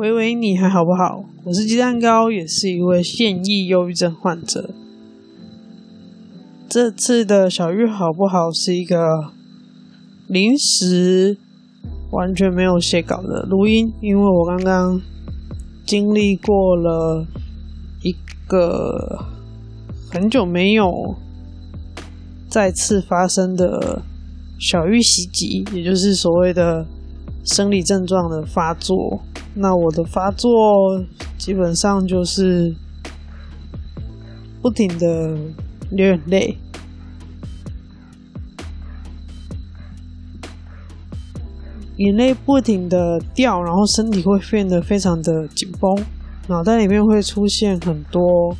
喂喂，你还好不好？我是鸡蛋糕，也是一位现役忧郁症患者。这次的小玉好不好是一个临时完全没有写稿的录音，因为我刚刚经历过了一个很久没有再次发生的小玉袭击，也就是所谓的生理症状的发作。那我的发作基本上就是不停的流眼泪，眼泪不停的掉，然后身体会变得非常的紧绷，脑袋里面会出现很多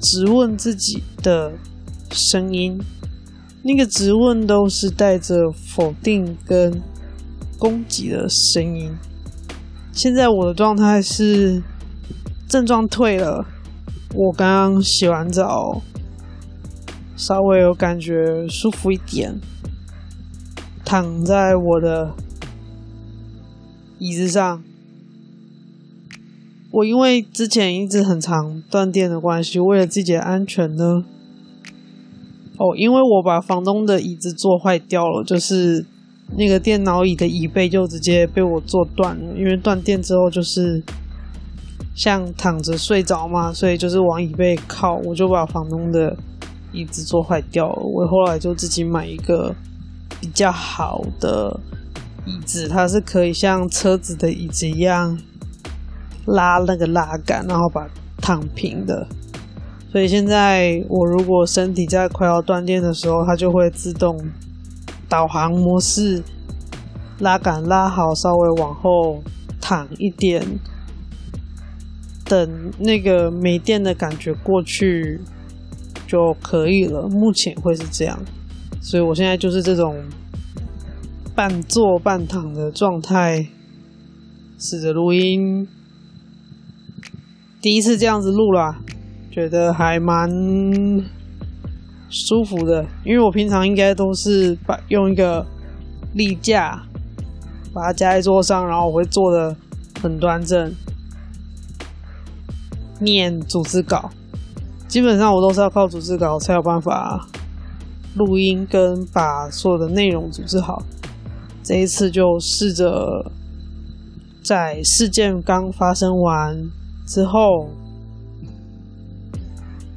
质问自己的声音，那个质问都是带着否定跟攻击的声音。现在我的状态是症状退了，我刚刚洗完澡，稍微有感觉舒服一点，躺在我的椅子上。我因为之前一直很常断电的关系，为了自己的安全呢，哦，因为我把房东的椅子坐坏掉了，就是。那个电脑椅的椅背就直接被我坐断了，因为断电之后就是像躺着睡着嘛，所以就是往椅背靠，我就把房东的椅子坐坏掉了。我后来就自己买一个比较好的椅子，它是可以像车子的椅子一样拉那个拉杆，然后把躺平的。所以现在我如果身体在快要断电的时候，它就会自动。导航模式，拉杆拉好，稍微往后躺一点，等那个没电的感觉过去就可以了。目前会是这样，所以我现在就是这种半坐半躺的状态，试着录音。第一次这样子录啦，觉得还蛮。舒服的，因为我平常应该都是把用一个立架把它架在桌上，然后我会坐的很端正，念组织稿。基本上我都是要靠组织稿才有办法录音跟把所有的内容组织好。这一次就试着在事件刚发生完之后，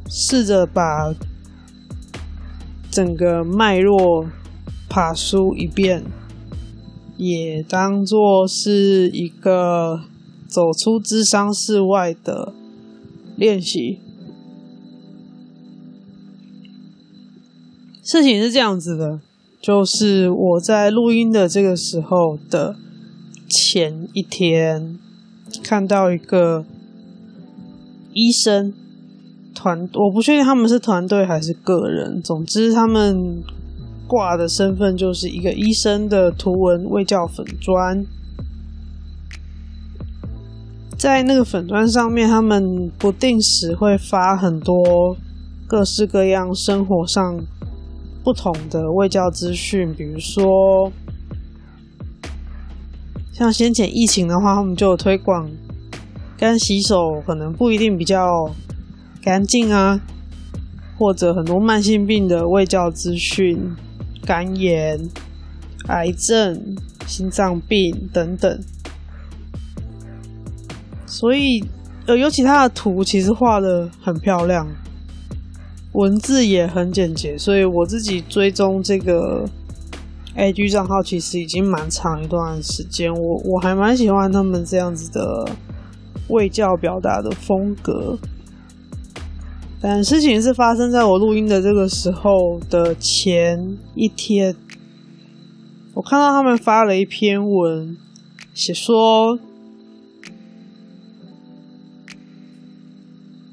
试着把。整个脉络爬梳一遍，也当做是一个走出智商室外的练习。事情是这样子的，就是我在录音的这个时候的前一天，看到一个医生。团，我不确定他们是团队还是个人。总之，他们挂的身份就是一个医生的图文卫教粉砖。在那个粉砖上面，他们不定时会发很多各式各样生活上不同的卫教资讯，比如说像先前疫情的话，他们就有推广干洗手，可能不一定比较。干净啊，或者很多慢性病的卫教资讯，肝炎、癌症、心脏病等等。所以，呃，尤其他的图其实画的很漂亮，文字也很简洁，所以我自己追踪这个 IG 账号其实已经蛮长一段时间，我我还蛮喜欢他们这样子的卫教表达的风格。但事情是发生在我录音的这个时候的前一天，我看到他们发了一篇文，写说，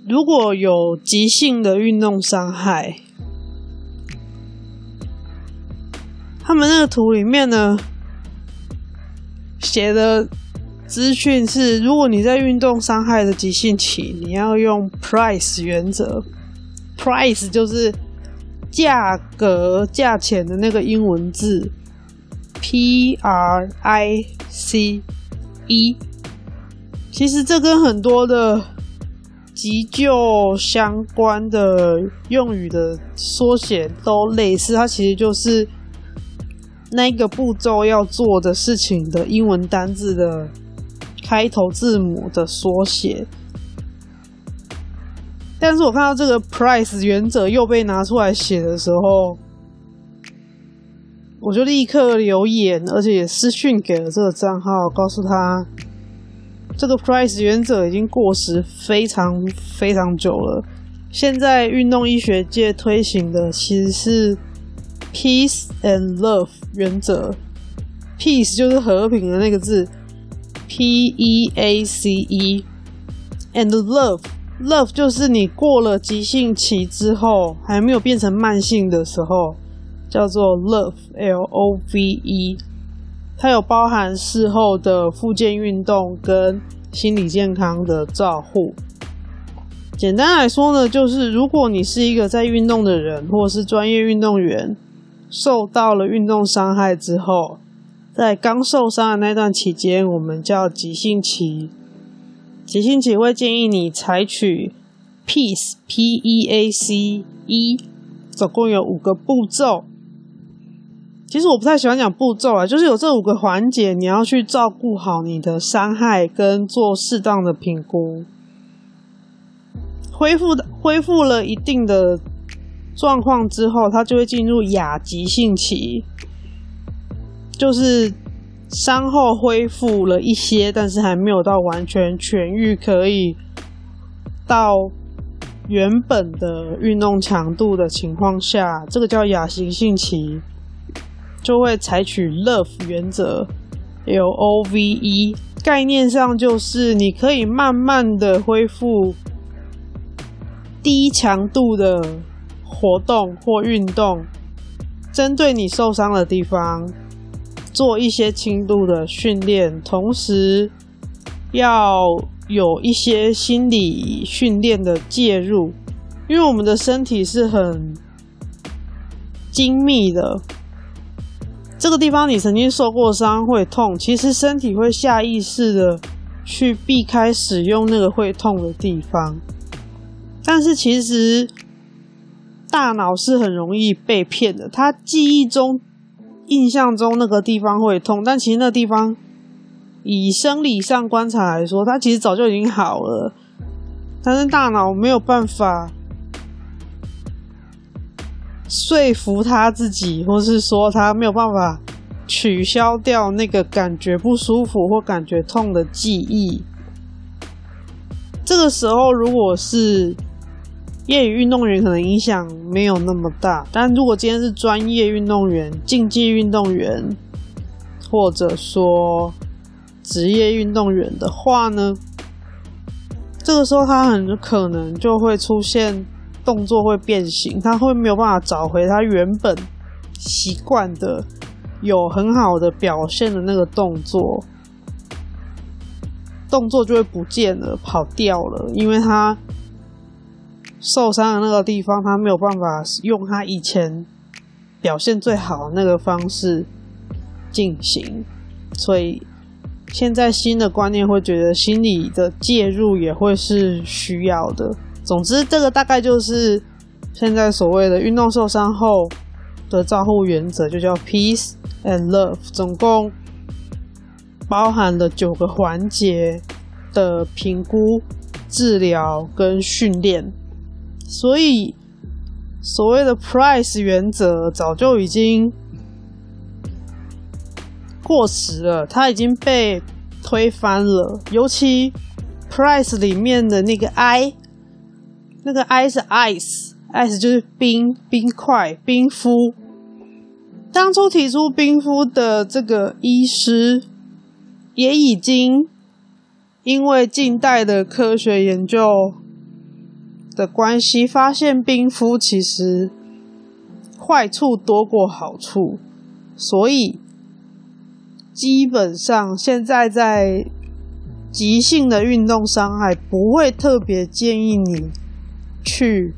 如果有急性的运动伤害，他们那个图里面呢，写的。资讯是：如果你在运动伤害的急性期，你要用 price 原则。price 就是价格、价钱的那个英文字，P R I C E。其实这跟很多的急救相关的用语的缩写都类似，它其实就是那个步骤要做的事情的英文单字的开头字母的缩写。但是我看到这个 PRICE 原则又被拿出来写的时候，我就立刻留言，而且也私讯给了这个账号，告诉他这个 PRICE 原则已经过时非常非常久了。现在运动医学界推行的其实是 Peace and Love 原则，Peace 就是和平的那个字，P E A C E，and Love。Love 就是你过了急性期之后还没有变成慢性的时候，叫做 Love，L O V E。它有包含事后的复健运动跟心理健康的照护。简单来说呢，就是如果你是一个在运动的人，或者是专业运动员，受到了运动伤害之后，在刚受伤的那段期间，我们叫急性期。急性期会建议你采取 PEACE P E A C E，总共有五个步骤。其实我不太喜欢讲步骤啊，就是有这五个环节，你要去照顾好你的伤害，跟做适当的评估。恢复的恢复了一定的状况之后，它就会进入亚急性期，就是。伤后恢复了一些，但是还没有到完全痊愈，可以到原本的运动强度的情况下，这个叫亚急性期，就会采取 LOVE 原则，L O V E，概念上就是你可以慢慢的恢复低强度的活动或运动，针对你受伤的地方。做一些轻度的训练，同时要有一些心理训练的介入，因为我们的身体是很精密的。这个地方你曾经受过伤会痛，其实身体会下意识的去避开使用那个会痛的地方，但是其实大脑是很容易被骗的，它记忆中。印象中那个地方会痛，但其实那地方以生理上观察来说，它其实早就已经好了。但是大脑没有办法说服他自己，或是说他没有办法取消掉那个感觉不舒服或感觉痛的记忆。这个时候，如果是业余运动员可能影响没有那么大，但如果今天是专业运动员、竞技运动员，或者说职业运动员的话呢，这个时候他很可能就会出现动作会变形，他会没有办法找回他原本习惯的有很好的表现的那个动作，动作就会不见了，跑掉了，因为他。受伤的那个地方，他没有办法用他以前表现最好的那个方式进行，所以现在新的观念会觉得心理的介入也会是需要的。总之，这个大概就是现在所谓的运动受伤后的照护原则，就叫 Peace and Love，总共包含了九个环节的评估、治疗跟训练。所以，所谓的 PRICE 原则早就已经过时了，它已经被推翻了。尤其 PRICE 里面的那个 I，那个 I 是 ice，ice 就是冰、冰块、冰敷。当初提出冰敷的这个医师，也已经因为近代的科学研究。的关系，发现冰敷其实坏处多过好处，所以基本上现在在急性的运动伤害不会特别建议你去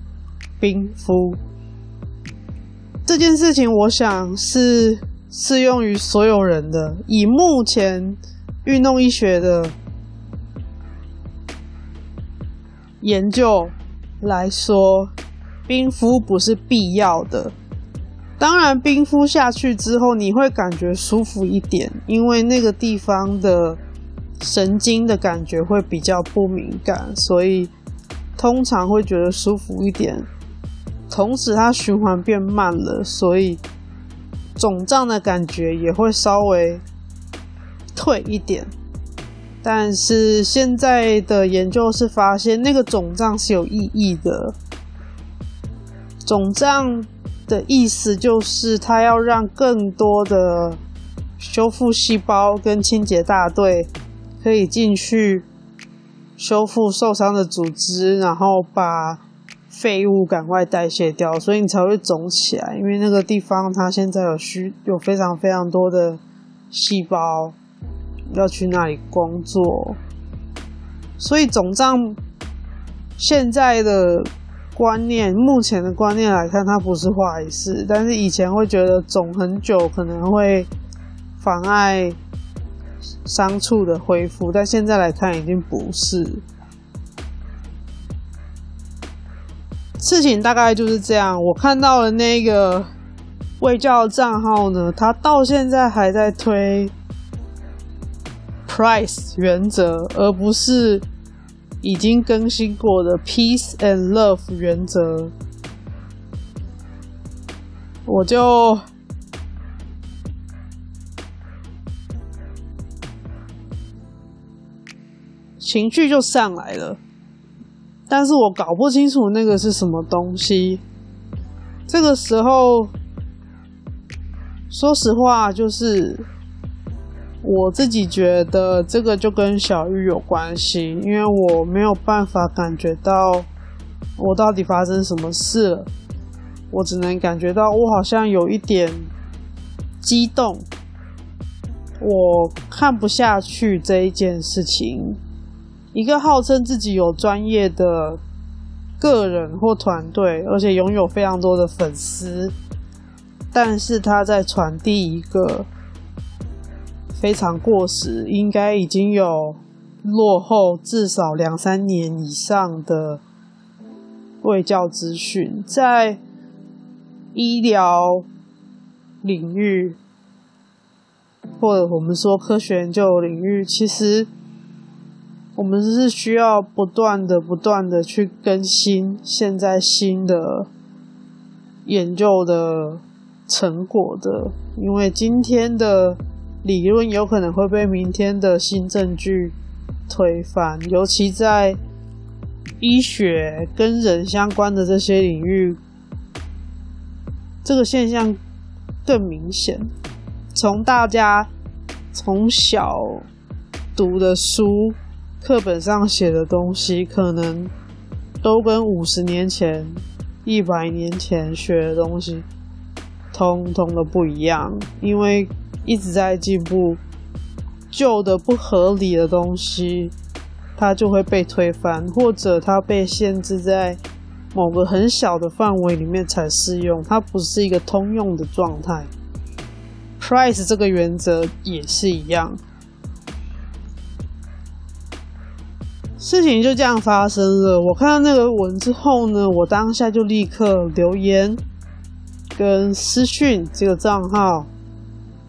冰敷。这件事情，我想是适用于所有人的。以目前运动医学的研究来说，冰敷不是必要的。当然，冰敷下去之后，你会感觉舒服一点，因为那个地方的神经的感觉会比较不敏感，所以通常会觉得舒服一点。同时，它循环变慢了，所以肿胀的感觉也会稍微退一点。但是现在的研究是发现，那个肿胀是有意义的。肿胀的意思就是，它要让更多的修复细胞跟清洁大队可以进去修复受伤的组织，然后把。废物赶快代谢掉，所以你才会肿起来。因为那个地方它现在有需有非常非常多的细胞要去那里工作，所以肿胀现在的观念，目前的观念来看，它不是坏事。但是以前会觉得肿很久可能会妨碍伤处的恢复，但现在来看已经不是。事情大概就是这样。我看到了那个卫教账号呢，他到现在还在推 Price 原则，而不是已经更新过的 Peace and Love 原则。我就情绪就上来了。但是我搞不清楚那个是什么东西。这个时候，说实话，就是我自己觉得这个就跟小玉有关系，因为我没有办法感觉到我到底发生什么事了，我只能感觉到我好像有一点激动，我看不下去这一件事情。一个号称自己有专业的个人或团队，而且拥有非常多的粉丝，但是他在传递一个非常过时、应该已经有落后至少两三年以上的卫教资讯，在医疗领域，或者我们说科学研究领域，其实。我们是需要不断的、不断的去更新现在新的研究的成果的，因为今天的理论有可能会被明天的新证据推翻，尤其在医学跟人相关的这些领域，这个现象更明显。从大家从小读的书。课本上写的东西可能都跟五十年前、一百年前学的东西通通都不一样，因为一直在进步，旧的不合理的东西它就会被推翻，或者它被限制在某个很小的范围里面才适用，它不是一个通用的状态。Price 这个原则也是一样。事情就这样发生了。我看到那个文之后呢，我当下就立刻留言跟私讯这个账号，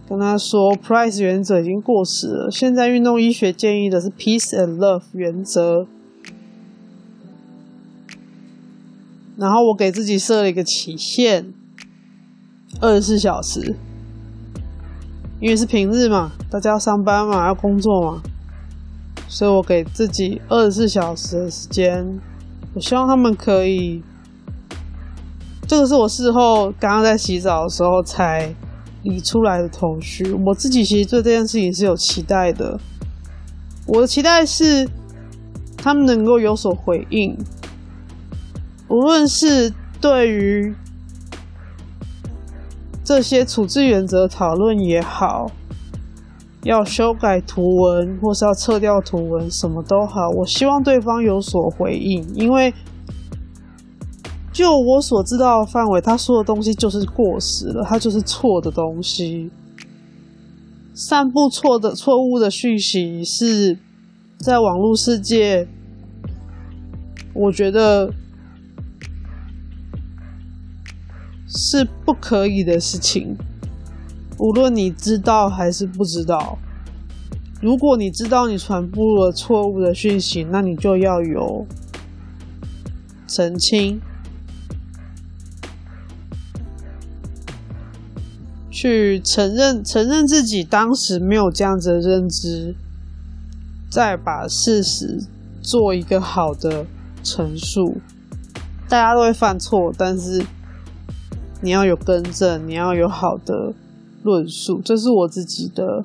跟他说：“Price 原则已经过时了，现在运动医学建议的是 Peace and Love 原则。”然后我给自己设了一个期限，二十四小时，因为是平日嘛，大家要上班嘛，要工作嘛。所以我给自己二十四小时的时间，我希望他们可以。这个是我事后刚刚在洗澡的时候才理出来的头绪。我自己其实对这件事情是有期待的，我的期待是他们能够有所回应，无论是对于这些处置原则讨论也好。要修改图文，或是要撤掉图文，什么都好。我希望对方有所回应，因为就我所知道的范围，他说的东西就是过时了，他就是错的东西。散布错的、错误的讯息是在网络世界我觉得是不可以的事情。无论你知道还是不知道，如果你知道你传播了错误的讯息，那你就要有澄清，去承认承认自己当时没有这样子的认知，再把事实做一个好的陈述。大家都会犯错，但是你要有更正，你要有好的。论述，这是我自己的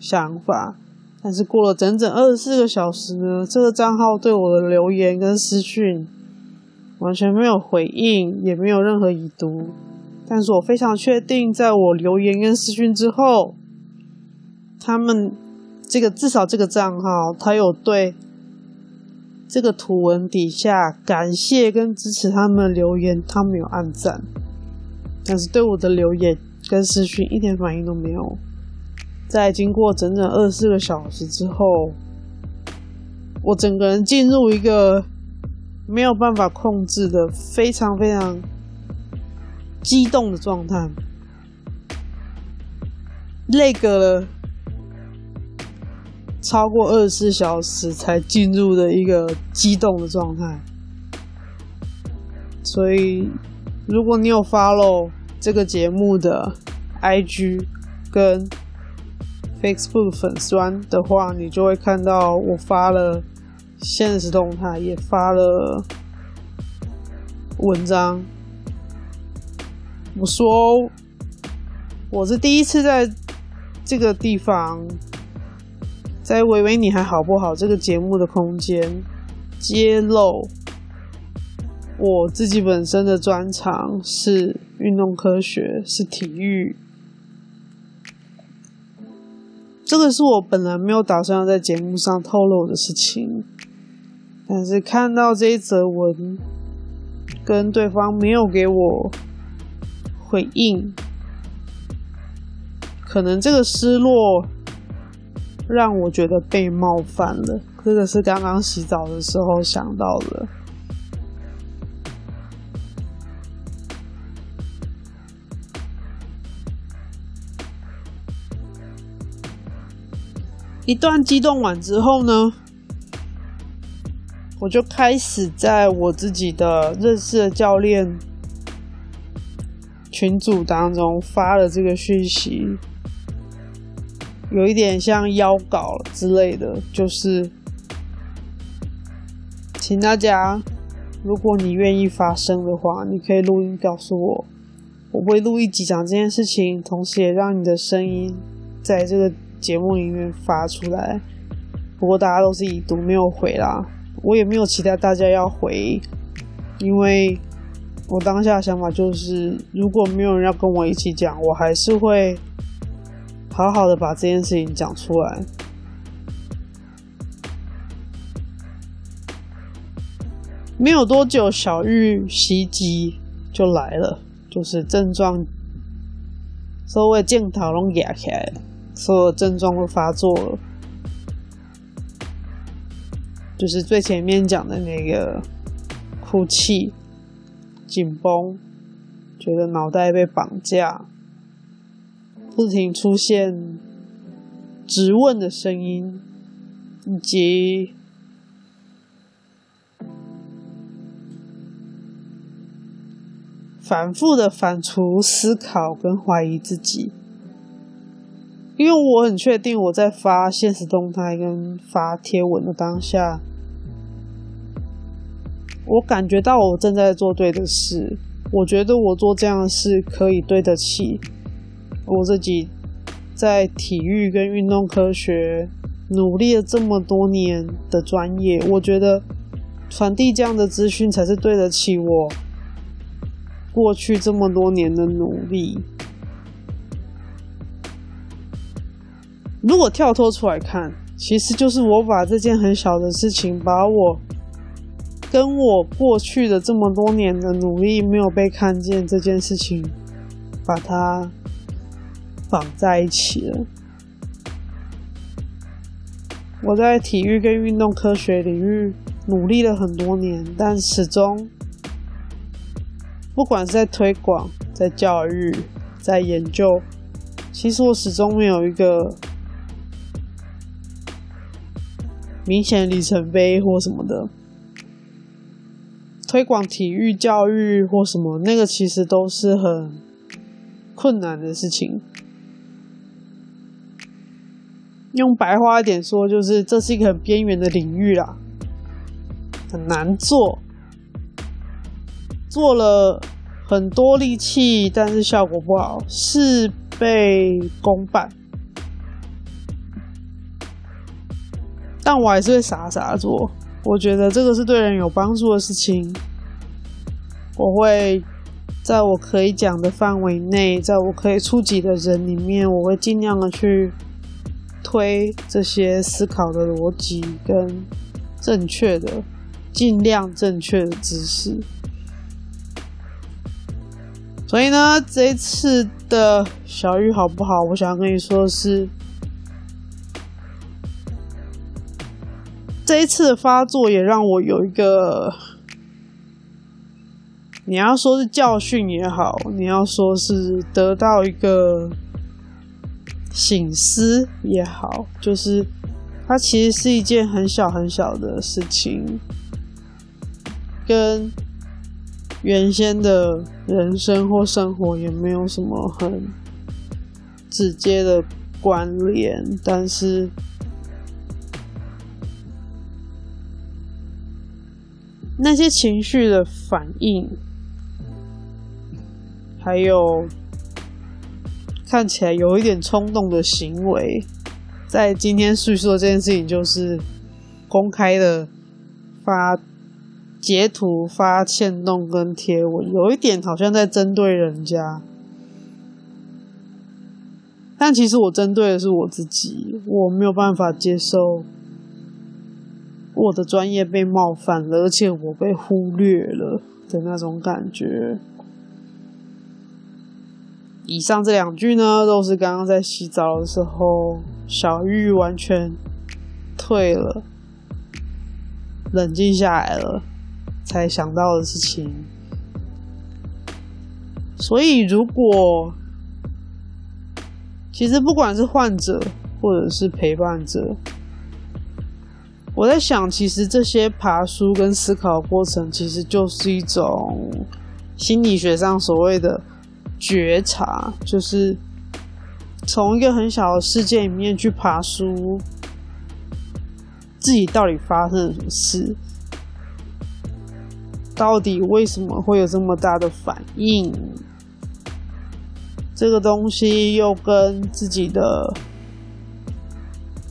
想法。但是过了整整二十四个小时呢，这个账号对我的留言跟私讯完全没有回应，也没有任何已读。但是我非常确定，在我留言跟私讯之后，他们这个至少这个账号，他有对这个图文底下感谢跟支持他们留言，他没有按赞，但是对我的留言。跟私讯一点反应都没有。在经过整整二十四个小时之后，我整个人进入一个没有办法控制的非常非常激动的状态，那个超过二十四小时才进入的一个激动的状态。所以，如果你有 follow。这个节目的 IG 跟 Facebook 粉专的话，你就会看到我发了现实动态，也发了文章。我说我是第一次在这个地方，在微微你还好不好这个节目的空间揭露我自己本身的专长是。运动科学是体育，这个是我本来没有打算要在节目上透露的事情，但是看到这一则文，跟对方没有给我回应，可能这个失落让我觉得被冒犯了。这个是刚刚洗澡的时候想到的。一段激动完之后呢，我就开始在我自己的认识的教练群组当中发了这个讯息，有一点像邀稿之类的，就是请大家，如果你愿意发声的话，你可以录音告诉我，我会录一集讲这件事情，同时也让你的声音在这个。节目里面发出来，不过大家都是已读没有回啦，我也没有期待大家要回，因为我当下的想法就是，如果没有人要跟我一起讲，我还是会好好的把这件事情讲出来。没有多久，小玉袭击就来了，就是症状，所谓镜头拢压起来。所有症状都发作了，就是最前面讲的那个哭泣、紧绷，觉得脑袋被绑架，不停出现质问的声音，以及反复的反刍思考跟怀疑自己。因为我很确定，我在发现实动态跟发贴文的当下，我感觉到我正在做对的事。我觉得我做这样的事可以对得起我自己在体育跟运动科学努力了这么多年的专业。我觉得传递这样的资讯才是对得起我过去这么多年的努力。如果跳脱出来看，其实就是我把这件很小的事情，把我跟我过去的这么多年的努力没有被看见这件事情，把它绑在一起了。我在体育跟运动科学领域努力了很多年，但始终，不管是在推广、在教育、在研究，其实我始终没有一个明显里程碑或什么的。推广体育教育或什么，那个其实都是很困难的事情。用白话一点说，就是这是一个很边缘的领域啦，很难做，做了很多力气，但是效果不好，事倍功半。但我还是会傻傻做。我觉得这个是对人有帮助的事情，我会在我可以讲的范围内，在我可以触及的人里面，我会尽量的去推这些思考的逻辑跟正确的、尽量正确的知识。所以呢，这一次的小玉好不好？我想跟你说的是。这一次的发作也让我有一个，你要说是教训也好，你要说是得到一个省思也好，就是它其实是一件很小很小的事情，跟原先的人生或生活也没有什么很直接的关联，但是。那些情绪的反应，还有看起来有一点冲动的行为，在今天叙述的这件事情，就是公开的发截图、发欠动跟贴文，有一点好像在针对人家，但其实我针对的是我自己，我没有办法接受。我的专业被冒犯了，而且我被忽略了的那种感觉。以上这两句呢，都是刚刚在洗澡的时候，小玉完全退了，冷静下来了，才想到的事情。所以，如果其实不管是患者或者是陪伴者。我在想，其实这些爬书跟思考过程，其实就是一种心理学上所谓的觉察，就是从一个很小的事件里面去爬书，自己到底发生了什么事，到底为什么会有这么大的反应，这个东西又跟自己的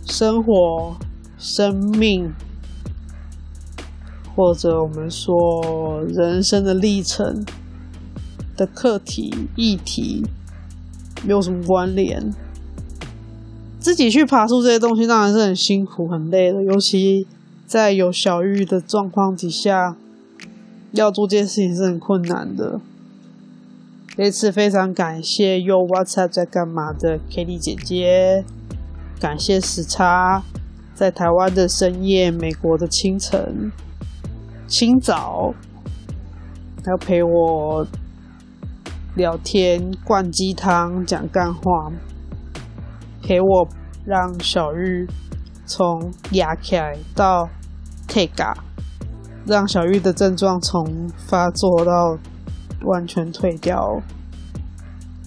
生活。生命，或者我们说人生的历程的课题、议题，没有什么关联。自己去爬梳这些东西，当然是很辛苦、很累的。尤其在有小玉的状况底下，要做这件事情是很困难的。这次非常感谢又 WhatsApp 在干嘛的 Kitty 姐姐，感谢时差。在台湾的深夜，美国的清晨、清早，他要陪我聊天、灌鸡汤、讲干话，陪我让小玉从哑起来到退嘎，让小玉的症状从发作到完全退掉。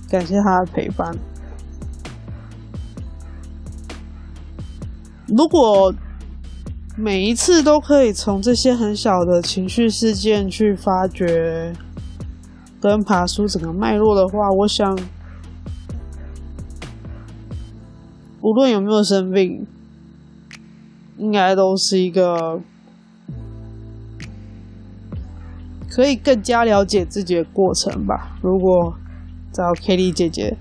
感谢他的陪伴。如果每一次都可以从这些很小的情绪事件去发掘跟爬出整个脉络的话，我想，无论有没有生病，应该都是一个可以更加了解自己的过程吧。如果照 Kitty 姐姐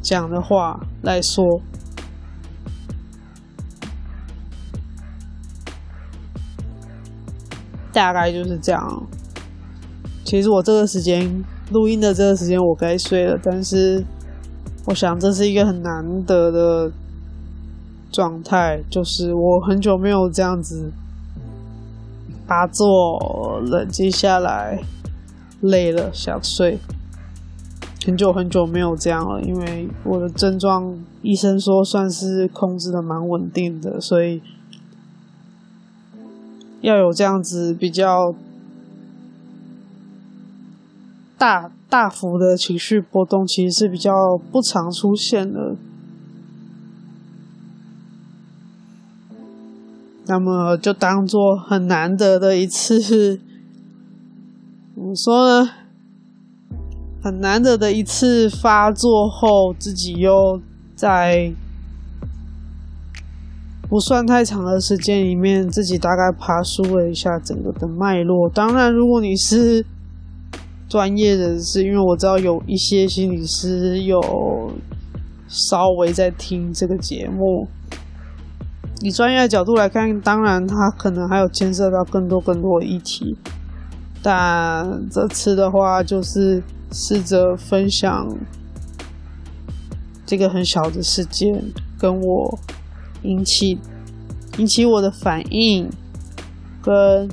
讲的话来说。大概就是这样。其实我这个时间录音的这个时间我该睡了，但是我想这是一个很难得的状态，就是我很久没有这样子打坐，冷静下来，累了想睡。很久很久没有这样了，因为我的症状医生说算是控制的蛮稳定的，所以要有这样子比较大大幅的情绪波动，其实是比较不常出现的。那么就当做很难得的一次，怎么说呢？很难得的一次发作后，自己又在不算太长的时间里面，自己大概爬梳了一下整个的脉络。当然，如果你是专业人士，因为我知道有一些心理师有稍微在听这个节目。以专业的角度来看，当然他可能还有牵涉到更多更多的议题，但这次的话就是试着分享这个很小的事件跟我引起引起我的反应，跟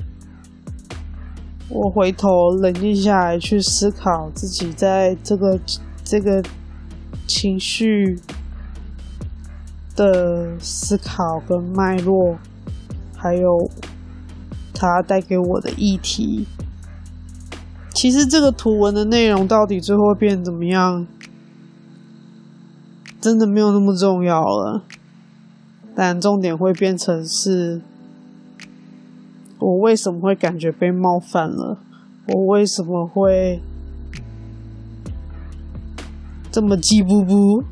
我回头冷静下来去思考自己在这个这个情绪。的思考跟脉络，还有它带给我的议题。其实这个图文的内容到底最后变怎么样，真的没有那么重要了。但重点会变成是，我为什么会感觉被冒犯了？我为什么会这么气不不？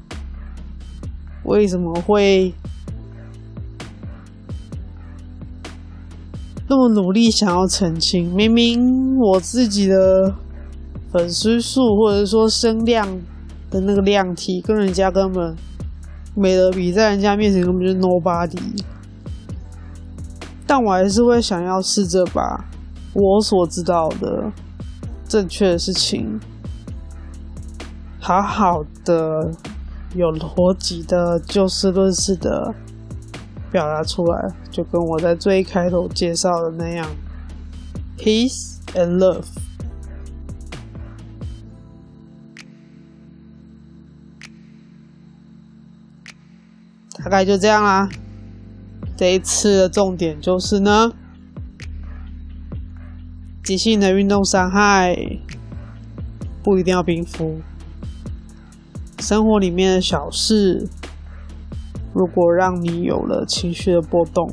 为什么会那么努力想要澄清？明明我自己的粉丝数或者说声量的那个量体跟人家根本没得比，在人家面前根本就是 nobody。但我还是会想要试着把我所知道的正确的事情，好好的。有逻辑的、就事论事的表达出来，就跟我在最开头介绍的那样，peace and love，大概就这样啦。这一次的重点就是呢，急性的运动伤害不一定要冰敷。生活里面的小事，如果让你有了情绪的波动，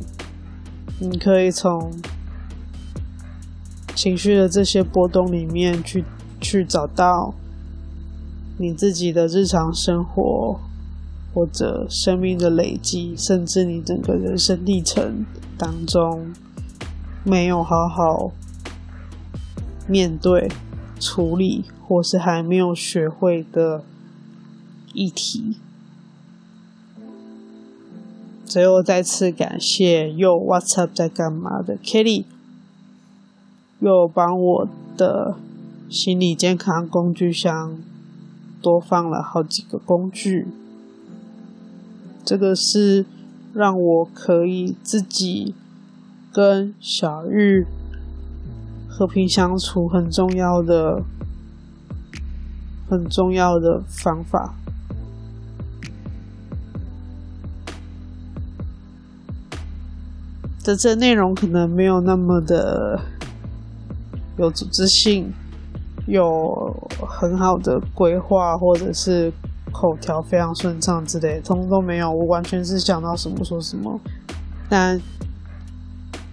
你可以从情绪的这些波动里面去去找到你自己的日常生活，或者生命的累积，甚至你整个人生历程当中没有好好面对、处理，或是还没有学会的。议题。最后再次感谢又 What's up 在干嘛的 Kelly，又帮我的心理健康工具箱多放了好几个工具。这个是让我可以自己跟小玉和平相处很重要的、很重要的方法。的这内容可能没有那么的有组织性，有很好的规划，或者是口条非常顺畅之类，通通都没有。我完全是想到什么说什么。但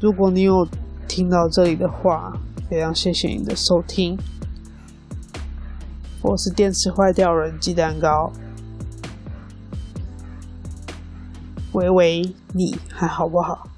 如果你有听到这里的话，非常谢谢你的收听。我是电池坏掉人鸡蛋糕，喂喂，你还好不好？